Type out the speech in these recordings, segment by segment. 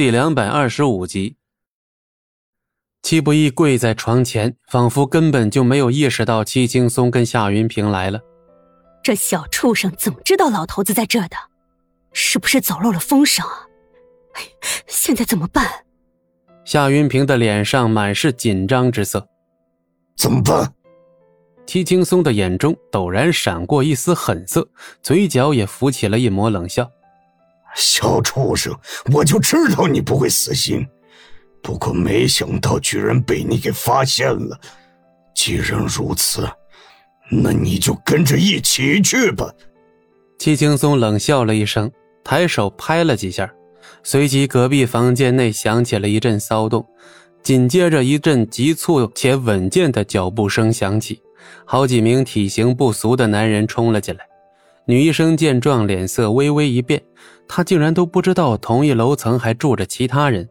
第两百二十五集。戚不义跪在床前，仿佛根本就没有意识到戚青松跟夏云平来了。这小畜生怎么知道老头子在这的？是不是走漏了风声啊？现在怎么办？夏云平的脸上满是紧张之色。怎么办？戚青松的眼中陡然闪过一丝狠色，嘴角也浮起了一抹冷笑。小畜生，我就知道你不会死心。不过没想到，居然被你给发现了。既然如此，那你就跟着一起去吧。戚青松冷笑了一声，抬手拍了几下，随即隔壁房间内响起了一阵骚动，紧接着一阵急促且稳健的脚步声响起，好几名体型不俗的男人冲了进来。女医生见状，脸色微微一变，她竟然都不知道同一楼层还住着其他人。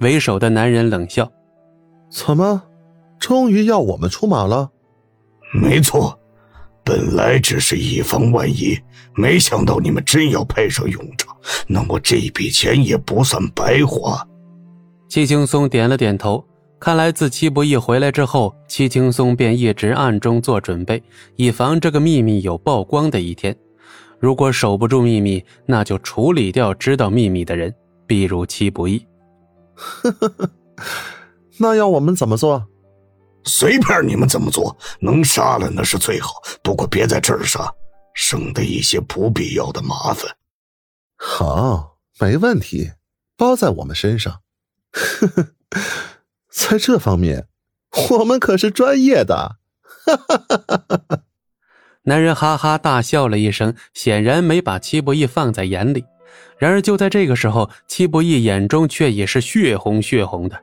为首的男人冷笑：“怎么，终于要我们出马了？”“没错，本来只是以防万一，没想到你们真要派上用场，那么这笔钱也不算白花。”戚青松点了点头，看来自戚不义回来之后，戚青松便一直暗中做准备，以防这个秘密有曝光的一天。如果守不住秘密，那就处理掉知道秘密的人，比如戚不义。呵呵呵，那要我们怎么做？随便你们怎么做，能杀了那是最好。不过别在这儿杀，省得一些不必要的麻烦。好，没问题，包在我们身上。呵呵，在这方面，我们可是专业的。哈哈哈哈哈！男人哈哈大笑了一声，显然没把戚不义放在眼里。然而就在这个时候，戚不义眼中却已是血红血红的，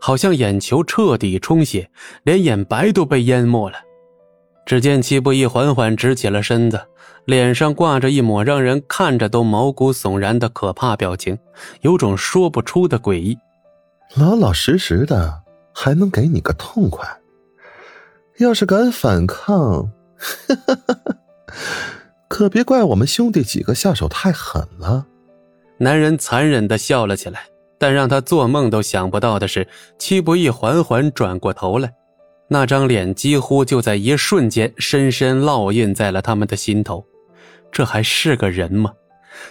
好像眼球彻底充血，连眼白都被淹没了。只见戚不义缓缓直起了身子，脸上挂着一抹让人看着都毛骨悚然的可怕表情，有种说不出的诡异。老老实实的，还能给你个痛快；要是敢反抗，可别怪我们兄弟几个下手太狠了。男人残忍的笑了起来，但让他做梦都想不到的是，戚不义缓缓转过头来，那张脸几乎就在一瞬间深深烙印在了他们的心头。这还是个人吗？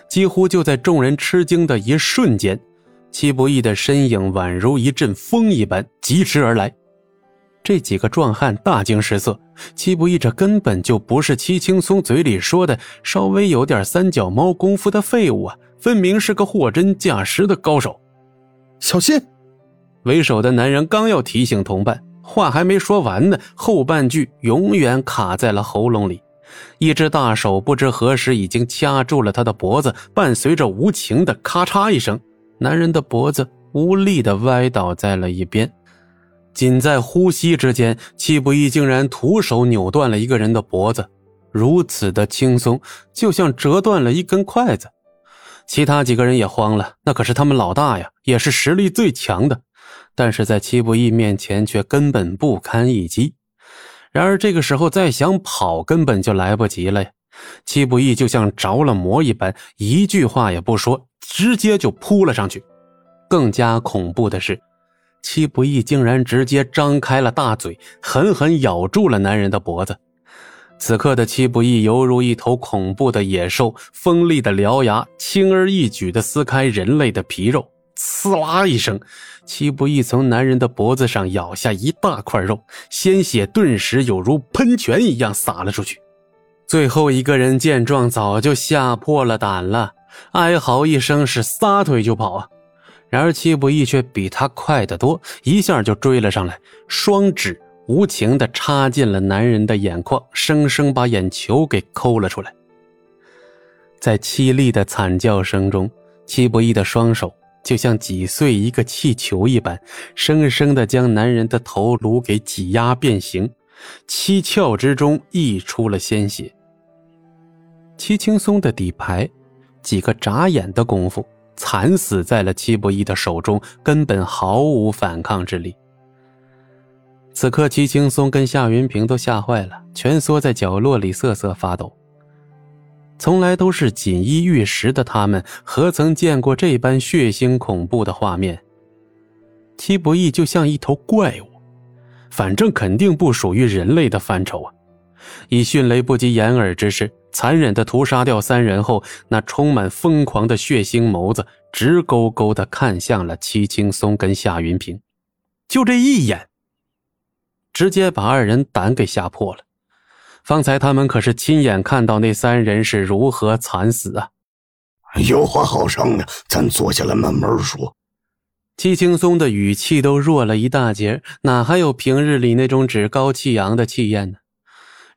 几乎就在众人吃惊的一瞬间，戚不义的身影宛如一阵风一般疾驰而来。这几个壮汉大惊失色，戚不义这根本就不是戚青松嘴里说的稍微有点三脚猫功夫的废物啊！分明是个货真价实的高手，小心！为首的男人刚要提醒同伴，话还没说完呢，后半句永远卡在了喉咙里。一只大手不知何时已经掐住了他的脖子，伴随着无情的咔嚓一声，男人的脖子无力的歪倒在了一边。仅在呼吸之间，戚不义竟然徒手扭断了一个人的脖子，如此的轻松，就像折断了一根筷子。其他几个人也慌了，那可是他们老大呀，也是实力最强的，但是在戚不义面前却根本不堪一击。然而这个时候再想跑，根本就来不及了呀！戚不义就像着了魔一般，一句话也不说，直接就扑了上去。更加恐怖的是，戚不义竟然直接张开了大嘴，狠狠咬住了男人的脖子。此刻的戚不义犹如一头恐怖的野兽，锋利的獠牙轻而易举地撕开人类的皮肉，呲啦一声，戚不义从男人的脖子上咬下一大块肉，鲜血顿时有如喷泉一样洒了出去。最后一个人见状，早就吓破了胆了，哀嚎一声，是撒腿就跑啊！然而戚不义却比他快得多，一下就追了上来，双指。无情地插进了男人的眼眶，生生把眼球给抠了出来。在凄厉的惨叫声中，戚不义的双手就像挤碎一个气球一般，生生地将男人的头颅给挤压变形，七窍之中溢出了鲜血。戚青松的底牌，几个眨眼的功夫，惨死在了戚不义的手中，根本毫无反抗之力。此刻，齐青松跟夏云平都吓坏了，蜷缩在角落里瑟瑟发抖。从来都是锦衣玉食的他们，何曾见过这般血腥恐怖的画面？戚不义就像一头怪物，反正肯定不属于人类的范畴啊！以迅雷不及掩耳之势，残忍的屠杀掉三人后，那充满疯狂的血腥眸子直勾勾的看向了戚青松跟夏云平，就这一眼，直接把二人胆给吓破了。方才他们可是亲眼看到那三人是如何惨死啊！有话好商量，咱坐下来慢慢说。戚青松的语气都弱了一大截，哪还有平日里那种趾高气扬的气焰呢？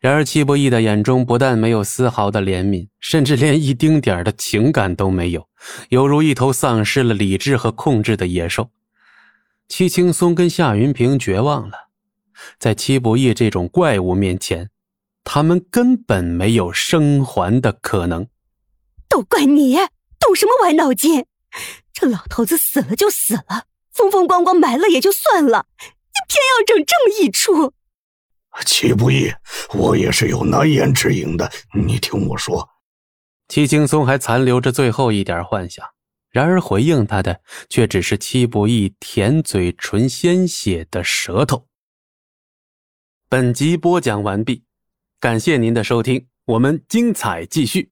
然而戚不义的眼中不但没有丝毫的怜悯，甚至连一丁点的情感都没有，犹如一头丧失了理智和控制的野兽。戚青松跟夏云平绝望了，在戚不义这种怪物面前，他们根本没有生还的可能。都怪你，动什么歪脑筋？这老头子死了就死了，风风光光埋了也就算了，你偏要整这么一出。齐不义，我也是有难言之隐的，你听我说。戚青松还残留着最后一点幻想，然而回应他的却只是戚不义舔嘴唇鲜血的舌头。本集播讲完毕，感谢您的收听，我们精彩继续。